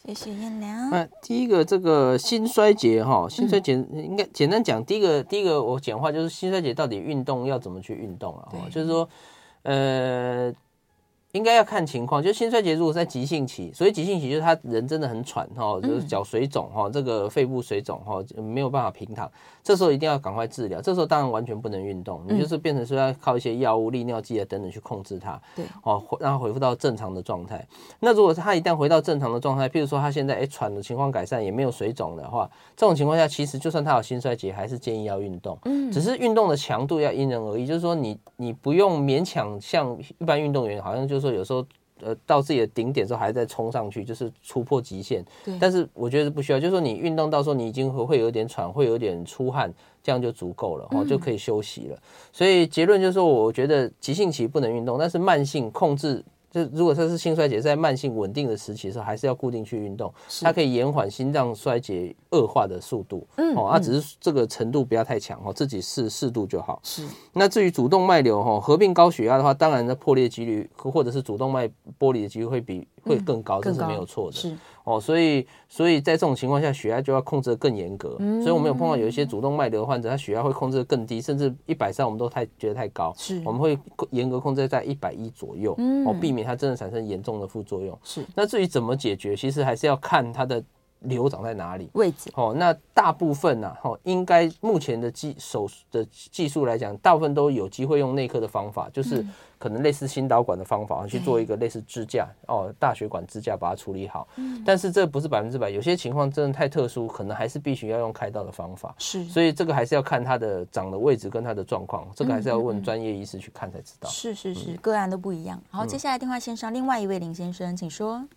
谢谢燕良。那第一个这个心衰竭哈，心衰竭应该简单讲，第一个第一个我简化就是心衰竭到底运动要怎么去运动啊？就是说，呃。应该要看情况，就心衰竭如果在急性期，所以急性期就是他人真的很喘哈，就是脚水肿哈，这个肺部水肿哈，没有办法平躺，这时候一定要赶快治疗。这时候当然完全不能运动，你就是变成说要靠一些药物、利尿剂啊等等去控制它，对，哦，让它恢复到正常的状态。那如果他一旦回到正常的状态，譬如说他现在哎喘的情况改善，也没有水肿的话，这种情况下其实就算他有心衰竭，还是建议要运动，嗯，只是运动的强度要因人而异，就是说你你不用勉强像一般运动员，好像就是说有时候。呃，到自己的顶点之后还在冲上去，就是突破极限。对。但是我觉得是不需要，就是说你运动到时候你已经会会有点喘，会有点出汗，这样就足够了，哦，就可以休息了。所以结论就是说，我觉得急性期不能运动，但是慢性控制。就如果说是心衰竭在慢性稳定的时期的时候，还是要固定去运动，它可以延缓心脏衰竭恶化的速度。嗯，哦，啊，只是这个程度不要太强哦，自己适适度就好。是。那至于主动脉瘤哈，合并高血压的话，当然的破裂几率或者是主动脉剥离的几率会比会更高，这是没有错的。是。哦，所以所以在这种情况下，血压就要控制得更严格。嗯，所以我们有碰到有一些主动脉瘤患者，他血压会控制得更低，甚至一百三我们都太觉得太高。是，我们会严格控制在一百一左右，哦，避免它真的产生严重的副作用。是，那至于怎么解决，其实还是要看它的。瘤长在哪里？位置哦，那大部分呢，哦，应该目前的技手的技术来讲，大部分都有机会用内科的方法，就是可能类似心导管的方法去做一个类似支架哦，大血管支架把它处理好。但是这不是百分之百，有些情况真的太特殊，可能还是必须要用开刀的方法。是，所以这个还是要看它的长的位置跟它的状况，这个还是要问专业医师去看才知道。是是是，个案都不一样。好，接下来电话线上另外一位林先生，请说。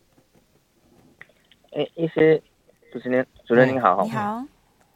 哎，医师。主持人，主任您好，你好，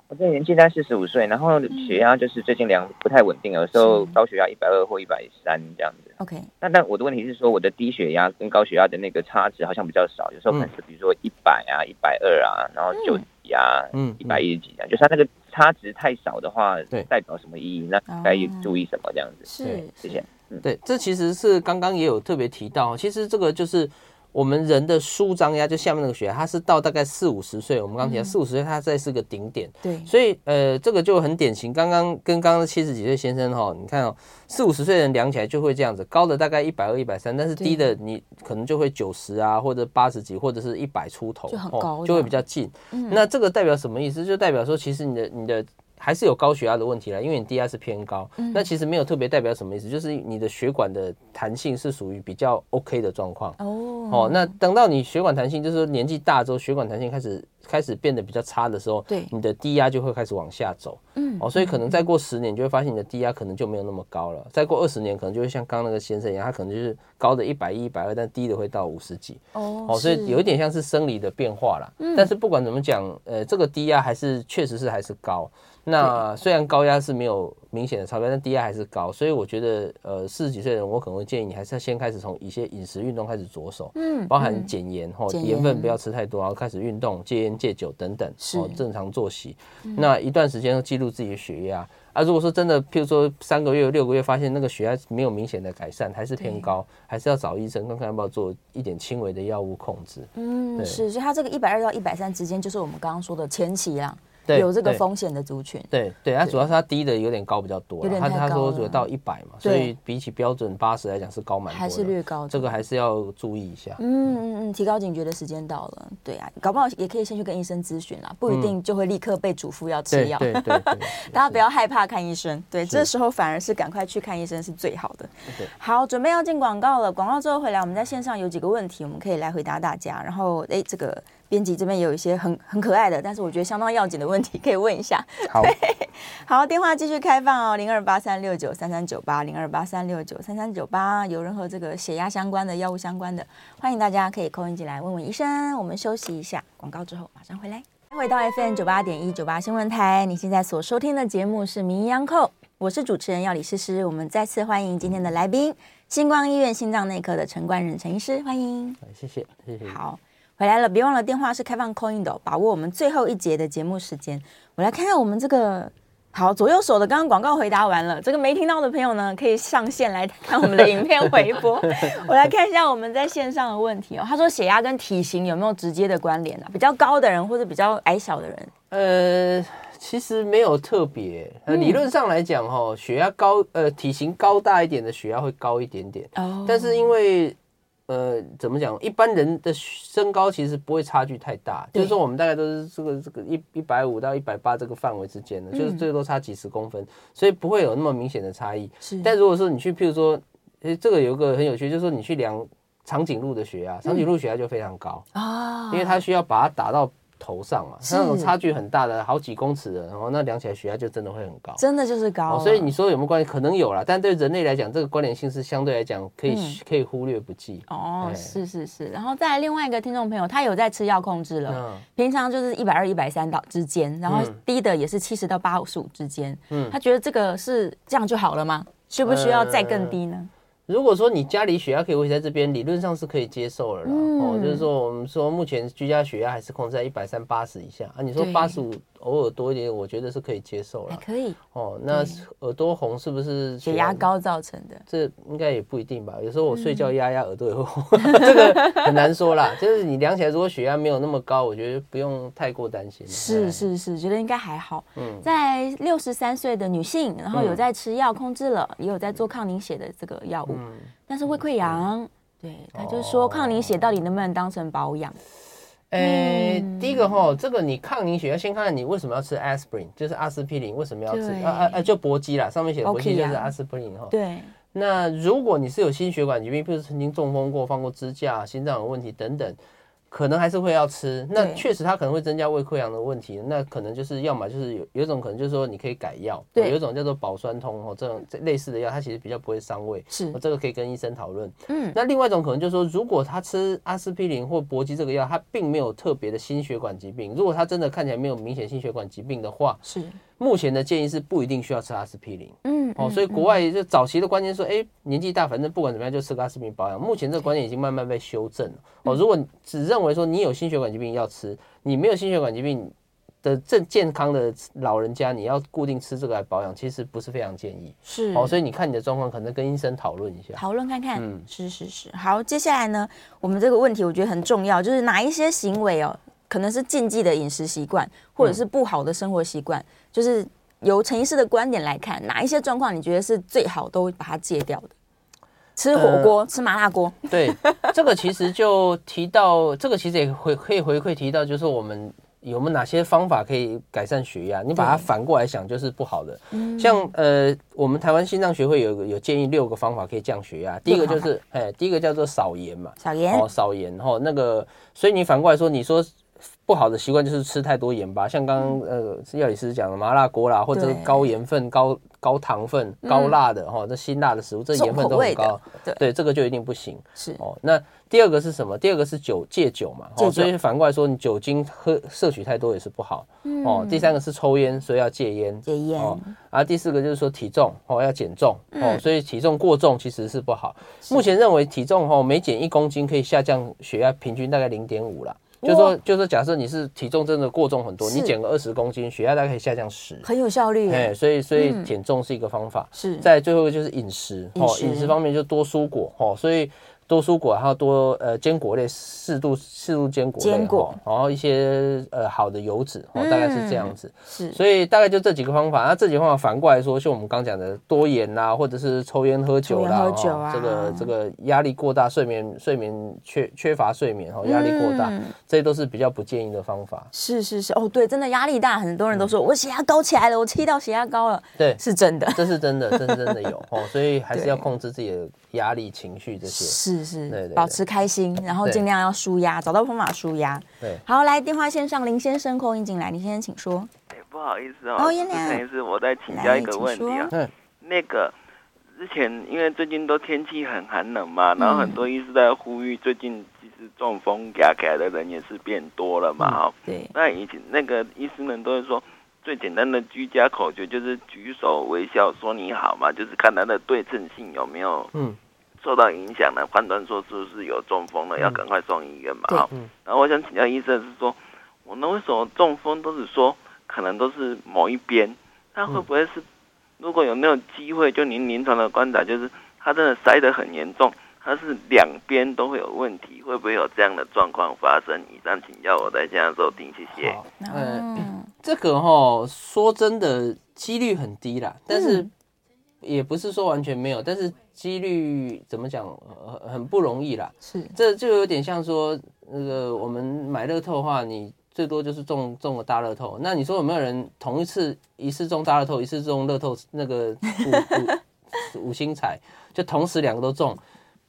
我这年纪在四十五岁，然后血压就是最近量不太稳定，有时候高血压一百二或一百三这样子。OK，那但我的问题是说，我的低血压跟高血压的那个差值好像比较少，有时候可能是比如说一百啊、一百二啊，然后九几啊、嗯，一百一十几啊，就是它那个差值太少的话，对，代表什么意义？那该注意什么这样子？是，谢谢。嗯，对，这其实是刚刚也有特别提到，其实这个就是。我们人的舒张压就下面那个血压，它是到大概四五十岁，我们刚提到四五十岁，它在是个顶点。对，所以呃，这个就很典型。刚刚跟刚刚七十几岁先生哈，你看哦，四五十岁人量起来就会这样子，高的大概一百二、一百三，但是低的你可能就会九十啊，或者八十几，或者是一百出头，就很高，就会比较近。那这个代表什么意思？就代表说，其实你的你的。还是有高血压的问题啦，因为你低压是偏高，那其实没有特别代表什么意思，就是你的血管的弹性是属于比较 OK 的状况。哦，哦，那等到你血管弹性，就是说年纪大之后，血管弹性开始开始变得比较差的时候，对，你的低压就会开始往下走。嗯，哦，所以可能再过十年，你就会发现你的低压可能就没有那么高了。再过二十年，可能就会像刚刚那个先生一样，他可能就是高的一百一、一百二，但低的会到五十几。哦，哦，所以有一点像是生理的变化啦。嗯，但是不管怎么讲，呃，这个低压还是确实是还是高。那虽然高压是没有明显的超标，但低压还是高，所以我觉得，呃，四十几岁的人，我可能会建议你还是要先开始从一些饮食运动开始着手，嗯，包含减盐哈，盐。分不要吃太多，然后开始运动，戒烟戒酒等等，哦，正常作息，那一段时间记录自己的血压。啊，如果说真的，譬如说三个月、六个月发现那个血压没有明显的改善，还是偏高，还是要找医生看看要不要做一点轻微的药物控制。嗯，是，所以它这个一百二到一百三之间，就是我们刚刚说的前期啦。有这个风险的族群，对对，它主要是它低的有点高比较多，他他说主要到一百嘛，所以比起标准八十来讲是高蛮多，还是略高，这个还是要注意一下。嗯嗯嗯，提高警觉的时间到了，对啊，搞不好也可以先去跟医生咨询啦，不一定就会立刻被嘱咐要吃药。对对 对，大家不要害怕看医生，对，这时候反而是赶快去看医生是最好的。好，准备要进广告了，广告之后回来，我们在线上有几个问题，我们可以来回答大家。然后，哎，这个。编辑这边也有一些很很可爱的，但是我觉得相当要紧的问题，可以问一下。好，好，电话继续开放哦，零二八三六九三三九八，零二八三六九三三九八，有任何这个血压相关的、药物相关的，欢迎大家可以 call in 进来问问医生。我们休息一下，广告之后马上回来。回到 FM 九八点一九八新闻台，你现在所收听的节目是《名医央叩》，我是主持人药理诗诗。我们再次欢迎今天的来宾，星光医院心脏内科的陈冠仁陈医师，欢迎。谢谢，谢谢。好。回来了，别忘了电话是开放 call in 的，把握我们最后一节的节目时间。我来看看我们这个好左右手的，刚刚广告回答完了，这个没听到的朋友呢，可以上线来看我们的影片回播。我来看一下我们在线上的问题哦。他说血压跟体型有没有直接的关联啊？比较高的人或者比较矮小的人？呃，其实没有特别。呃，理论上来讲，哈，血压高，呃，体型高大一点的血压会高一点点。哦，但是因为呃，怎么讲？一般人的身高其实不会差距太大，就是说我们大概都是这个这个一一百五到一百八这个范围之间的，就是最多差几十公分，所以不会有那么明显的差异。是，但如果说你去，譬如说，诶，这个有一个很有趣，就是说你去量长颈鹿的血压，长颈鹿血压就非常高啊，因为它需要把它打到。头上啊，那种差距很大的，好几公尺的，然后那量起来血压就真的会很高，真的就是高。所以你说有没有关系？可能有啦，但对人类来讲，这个关联性是相对来讲可以可以忽略不计。哦，是是是。然后再来另外一个听众朋友，他有在吃药控制了，平常就是一百二、一百三到之间，然后低的也是七十到八十五之间。嗯，他觉得这个是这样就好了吗？需不需要再更低呢？如果说你家里血压可以维持在这边，理论上是可以接受了啦。嗯、哦，就是说我们说目前居家血压还是控制在一百三八十以下啊。你说八十五。偶尔多一点，我觉得是可以接受了。可以哦。那耳朵红是不是血压高造成的？这应该也不一定吧。有时候我睡觉压压耳朵也会红，这个很难说啦。就是你量起来，如果血压没有那么高，我觉得不用太过担心。是是是，觉得应该还好。嗯，在六十三岁的女性，然后有在吃药控制了，也有在做抗凝血的这个药物，但是胃溃疡，对，他就说抗凝血到底能不能当成保养？诶，第一个哈，这个你抗凝血要先看看你为什么要吃 aspirin，就是阿司匹林，为什么要吃？对啊啊啊，就搏击啦，上面写的搏击就是阿司匹林哈。对。那如果你是有心血管疾病，比如曾经中风过、放过支架、心脏有问题等等。可能还是会要吃，那确实它可能会增加胃溃疡的问题。那可能就是要么就是有有一种可能就是说你可以改药，对，有一种叫做保酸通哦，这种类似的药，它其实比较不会伤胃。是，这个可以跟医生讨论。嗯，那另外一种可能就是说，如果他吃阿司匹林或搏击这个药，他并没有特别的心血管疾病，如果他真的看起来没有明显心血管疾病的话，是。目前的建议是不一定需要吃阿司匹林，嗯，哦，所以国外就早期的观念说，哎，年纪大，反正不管怎么样就吃个阿司匹林保养。目前这个观念已经慢慢被修正了。哦，如果只认为说你有心血管疾病要吃，你没有心血管疾病的正健康的老人家，你要固定吃这个来保养，其实不是非常建议。是，哦，所以你看你的状况，可能跟医生讨论一下，讨论看看。嗯，是是是。好，接下来呢，我们这个问题我觉得很重要，就是哪一些行为哦，可能是禁忌的饮食习惯，或者是不好的生活习惯。就是由陈医师的观点来看，哪一些状况你觉得是最好都把它戒掉的？吃火锅，呃、吃麻辣锅。对，这个其实就提到，这个其实也回可以回馈提到，就是我们有没有哪些方法可以改善血压？你把它反过来想，就是不好的。对像呃，我们台湾心脏学会有有建议六个方法可以降血压。第一个就是，哎，第一个叫做少盐嘛，少盐盐哦，少盐哦，那个，所以你反过来说，你说。不好的习惯就是吃太多盐巴，像刚刚呃药理师讲的麻辣锅啦，或者是高盐分、高高糖分、高辣的哈，这辛辣的食物，这盐分都很高，对对，这个就一定不行。是哦，那第二个是什么？第二个是酒戒酒嘛，哦，所以反过来说，你酒精喝摄取太多也是不好。哦，第三个是抽烟，所以要戒烟。戒烟。哦，然后第四个就是说体重哦要减重哦，所以体重过重其实是不好。目前认为体重哦每减一公斤可以下降血压平均大概零点五啦。就是说，就是说，假设你是体重真的过重很多，你减个二十公斤，血压大概可以下降十，很有效率。哎，所以所以减重是一个方法。是，在最后一个就是饮食，哦，饮食方面就多蔬果，哦，所以。多蔬果，然后多呃坚果类，适度适度坚果类，坚果，然后一些呃好的油脂，哦，大概是这样子。是，所以大概就这几个方法。那这几个方法反过来说，像我们刚讲的多盐啦，或者是抽烟喝酒啦，喝酒啊，这个这个压力过大，睡眠睡眠缺缺乏睡眠，哦，压力过大，这些都是比较不建议的方法。是是是，哦，对，真的压力大，很多人都说我血压高起来了，我气到血压高了。对，是真的，这是真的，真真的有哦，所以还是要 控制自己的压力、情绪这些。是。是是，对对对，保持开心，然后尽量要舒压，找到方法舒压。对，好，来电话线上林先生空音进来，林先生请说。哎，不好意思哦，哦，陈医师，我再请教一个问题啊。嗯，那个之前因为最近都天气很寒冷嘛，然后很多医师在呼吁，最近其实中风压起来的人也是变多了嘛，哈。对。那以前那个医师们都会说，最简单的居家口诀就是举手微笑说你好嘛，就是看他的对称性有没有。嗯。受到影响呢，判断说是不是有中风了，要赶快送医院嘛。好，然后我想请教医生是说，我那为什么中风都是说可能都是某一边？他会不会是如果有没有机会，就您临床的观察，就是他真的塞得很严重，他是两边都会有问题，会不会有这样的状况发生？以上请教我在家收听，谢谢。嗯，这个哈说真的几率很低啦，但是也不是说完全没有，但是。几率怎么讲？很很不容易啦。是，这就有点像说，那个我们买乐透的话，你最多就是中中个大乐透。那你说有没有人同一次一次中大乐透，一次中乐透那个五五五星彩，就同时两个都中？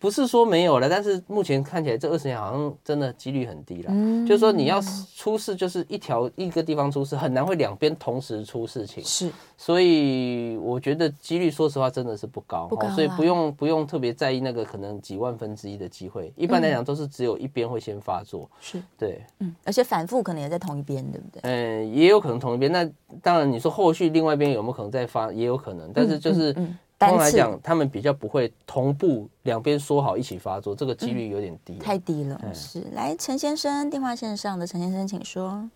不是说没有了，但是目前看起来这二十年好像真的几率很低了。嗯，就是说你要出事，就是一条一个地方出事，很难会两边同时出事情。是，所以我觉得几率说实话真的是不高，不高啊，所以不用不用特别在意那个可能几万分之一的机会。一般来讲都是只有一边会先发作。是，对，嗯，而且反复可能也在同一边，对不对？嗯，也有可能同一边。那当然你说后续另外一边有没有可能再发，也有可能，但是就是。嗯嗯嗯通常来讲，他们比较不会同步两边说好一起发作，这个几率有点低，太低了。是，来陈先生，电话线上的陈先生，请说。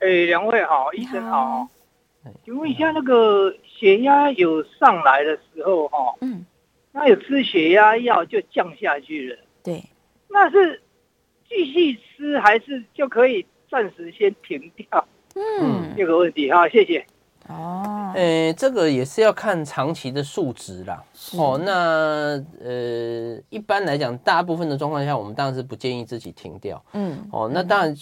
哎，两位好，医生好，请问一下，那个血压有上来的时候，哈，嗯，那有吃血压药就降下去了，对，那是继续吃还是就可以暂时先停掉？嗯，这个问题啊，谢谢。哦，呃，这个也是要看长期的数值啦。哦，那呃，一般来讲，大部分的状况下，我们当然是不建议自己停掉。嗯，哦，那当然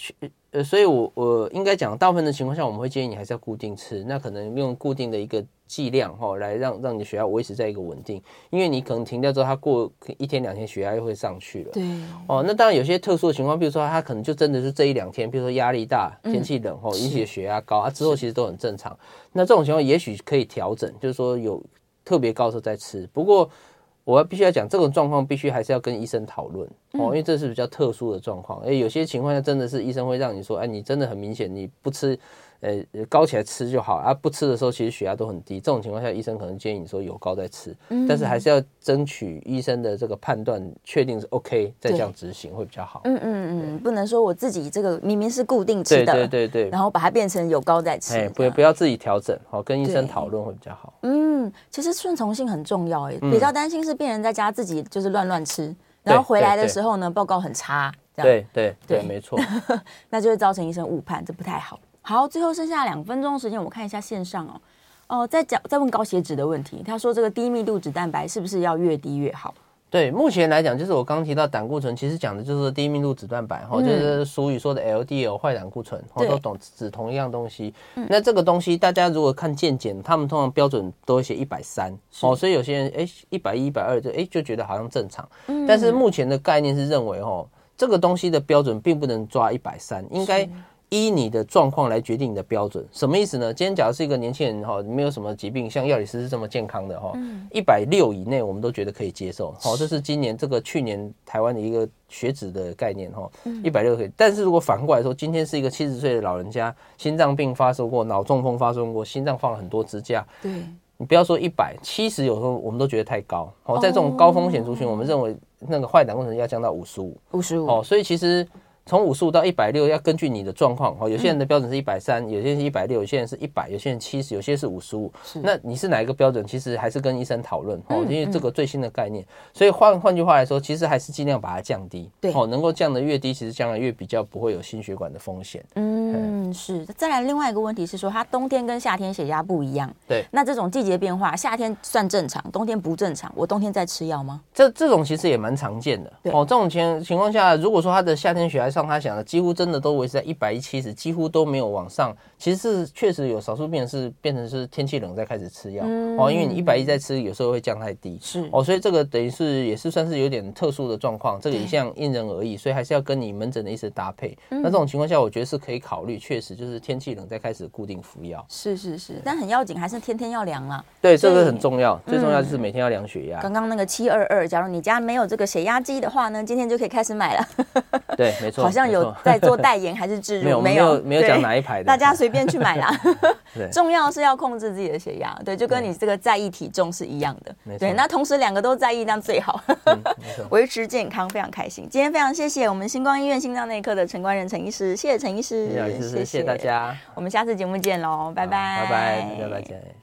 呃，所以我我应该讲，大部分的情况下，我们会建议你还是要固定吃，那可能用固定的一个剂量哈，来让让你的血压维持在一个稳定，因为你可能停掉之后，它过一天两天血压又会上去了。对，哦，那当然有些特殊的情况，比如说它可能就真的是这一两天，比如说压力大、天气冷哦引起的血压高，啊之后其实都很正常。那这种情况也许可以调整，就是说有特别高的时候再吃。不过我要必须要讲，这种状况必须还是要跟医生讨论哦，因为这是比较特殊的状况。诶，有些情况下真的是医生会让你说，哎，你真的很明显你不吃。呃，高起来吃就好啊，不吃的时候其实血压都很低。这种情况下，医生可能建议你说有高再吃，嗯、但是还是要争取医生的这个判断，确定是 OK 再这样执行会比较好。嗯嗯嗯，不能说我自己这个明明是固定吃的，对对对对，然后把它变成有高再吃。哎，不不要自己调整，好，跟医生讨论会比较好。嗯，其实顺从性很重要诶，比较担心是病人在家自己就是乱乱吃，然后回来的时候呢，报告很差，这样对对对，对，没错，那就会造成医生误判，这不太好。好，最后剩下两分钟时间，我们看一下线上哦。哦，在讲在问高血脂的问题，他说这个低密度脂蛋白是不是要越低越好？对，目前来讲，就是我刚刚提到胆固醇，其实讲的就是低密度脂蛋白，哈、嗯，就是俗语说的 LDL 坏胆固醇，我都懂指同一样东西。对那这个东西大家如果看健检，他们通常标准都会写一百三，哦，所以有些人哎一百一、一百二就哎就觉得好像正常，嗯、但是目前的概念是认为哦。这个东西的标准并不能抓一百三，应该。依你的状况来决定你的标准，什么意思呢？今天假如是一个年轻人哈，没有什么疾病，像药理师是这么健康的哈，一百六以内我们都觉得可以接受。好，这是今年这个去年台湾的一个血脂的概念哈，一百六可以。但是如果反过来说，今天是一个七十岁的老人家，心脏病发生过，脑中风发生过，心脏放了很多支架，对，你不要说一百七十，有时候我们都觉得太高。好，在这种高风险族群，我们认为那个坏胆固醇要降到五十五，五十五。哦，所以其实。从五十五到一百六，要根据你的状况哦。有些人的标准是一百三，有些人是一百六，有些人是一百，有些人七十，有些是五十五。那你是哪一个标准？其实还是跟医生讨论哦，因为这个最新的概念。所以换换句话来说，其实还是尽量把它降低。对哦，能够降得越低，其实将来越比较不会有心血管的风险。嗯，是。再来另外一个问题是说，它冬天跟夏天血压不一样。对。那这种季节变化，夏天算正常，冬天不正常，我冬天在吃药吗？这这种其实也蛮常见的。哦，这种情情况下，如果说他的夏天血压像他想的几乎。真的都维持在一百一七十，几乎都没有往上。其实是确实有少数病人是变成是天气冷再开始吃药、嗯、哦，因为你一百一再吃，有时候会降太低。是哦，所以这个等于是也是算是有点特殊的状况。这个一向因人而异，所以还是要跟你门诊的医师搭配。嗯、那这种情况下，我觉得是可以考虑，确实就是天气冷再开始固定服药。是是是，但很要紧，还是天天要量啊。对，这个很重要，最重要就是每天要量血压。刚刚那个七二二，假如你家没有这个血压机的话呢，今天就可以开始买了。对，没错，好像有在做代言。还是置入没有没有讲哪一排的，大家随便去买啦。重要是要控制自己的血压，对，就跟你这个在意体重是一样的。对，那同时两个都在意，那最好维持健康，非常开心。今天非常谢谢我们星光医院心脏内科的陈官仁陈医师，谢谢陈医师，谢谢大家，我们下次节目见喽，拜拜，拜拜，拜拜，再见。